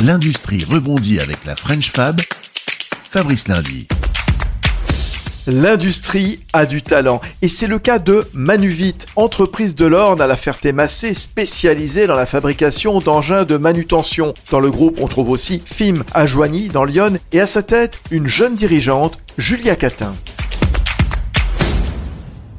L'industrie rebondit avec la French Fab. Fabrice Lundi. L'industrie a du talent et c'est le cas de Manuvit, entreprise de l'Orne à la Ferté-Massé spécialisée dans la fabrication d'engins de manutention. Dans le groupe, on trouve aussi FIM à Joigny dans Lyon et à sa tête une jeune dirigeante, Julia Catin.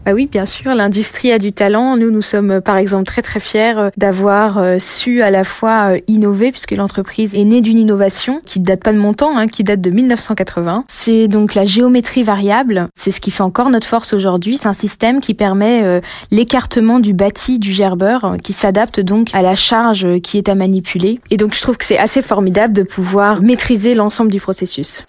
Ah oui, bien sûr, l'industrie a du talent. Nous, nous sommes euh, par exemple très très fiers euh, d'avoir euh, su à la fois innover, puisque l'entreprise est née d'une innovation qui ne date pas de mon temps, hein, qui date de 1980. C'est donc la géométrie variable. C'est ce qui fait encore notre force aujourd'hui. C'est un système qui permet l'écartement du bâti du gerbeur, qui s'adapte donc à la charge qui est à manipuler. Et donc je trouve que c'est assez formidable de pouvoir maîtriser l'ensemble du processus.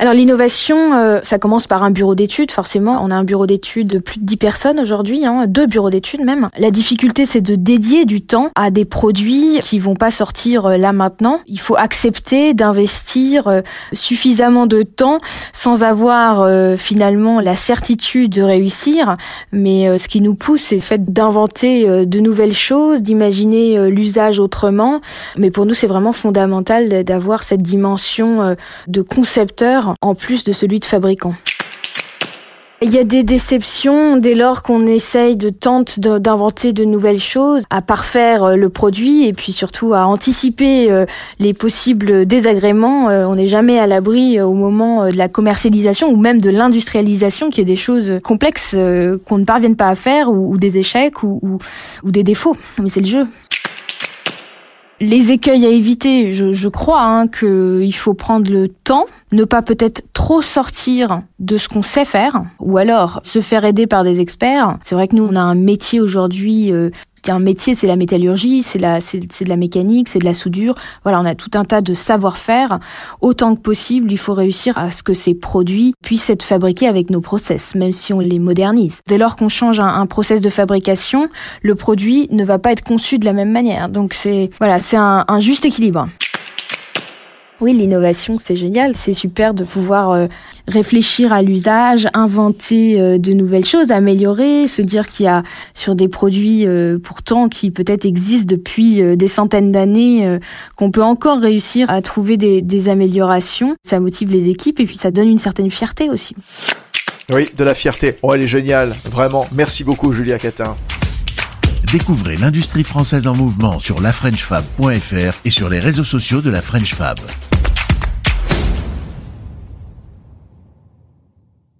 Alors l'innovation, euh, ça commence par un bureau d'études, forcément. On a un bureau d'études de plus de 10 personnes aujourd'hui, hein, deux bureaux d'études même. La difficulté, c'est de dédier du temps à des produits qui vont pas sortir euh, là maintenant. Il faut accepter d'investir euh, suffisamment de temps sans avoir finalement la certitude de réussir. Mais ce qui nous pousse, c'est le fait d'inventer de nouvelles choses, d'imaginer l'usage autrement. Mais pour nous, c'est vraiment fondamental d'avoir cette dimension de concepteur en plus de celui de fabricant. Il y a des déceptions dès lors qu'on essaye de tenter d'inventer de nouvelles choses, à parfaire euh, le produit et puis surtout à anticiper euh, les possibles désagréments. Euh, on n'est jamais à l'abri au moment de la commercialisation ou même de l'industrialisation qui est des choses complexes qu'on ne parvienne pas à faire ou, des échecs ou, des défauts. Mais c'est le jeu les écueils à éviter, je, crois hein, qu'il faut prendre le temps, ne pas peut-être trop sortir de ce qu'on sait faire, ou alors se faire aider par des experts. C'est vrai que nous, on a un métier aujourd'hui euh, un métier, c'est la métallurgie, c'est la, c'est, de la mécanique, c'est de la soudure. Voilà, on a tout un tas de savoir-faire. Autant que possible, il faut réussir à ce que ces produits puissent être fabriqués avec nos process, même si on les modernise. Dès lors qu'on change un, un process de fabrication, le produit ne va pas être conçu de la même manière. Donc c'est, voilà, c'est un, un juste équilibre. Oui, l'innovation, c'est génial. C'est super de pouvoir euh, réfléchir à l'usage, inventer euh, de nouvelles choses, améliorer, se dire qu'il y a sur des produits euh, pourtant qui peut-être existent depuis des centaines d'années, qu'on peut encore réussir à trouver des, des améliorations. Ça motive les équipes et puis ça donne une certaine fierté aussi. Oui, de la fierté. Oh, elle est géniale. Vraiment. Merci beaucoup, Julia Catin. Découvrez l'industrie française en mouvement sur lafrenchfab.fr et sur les réseaux sociaux de la French Fab.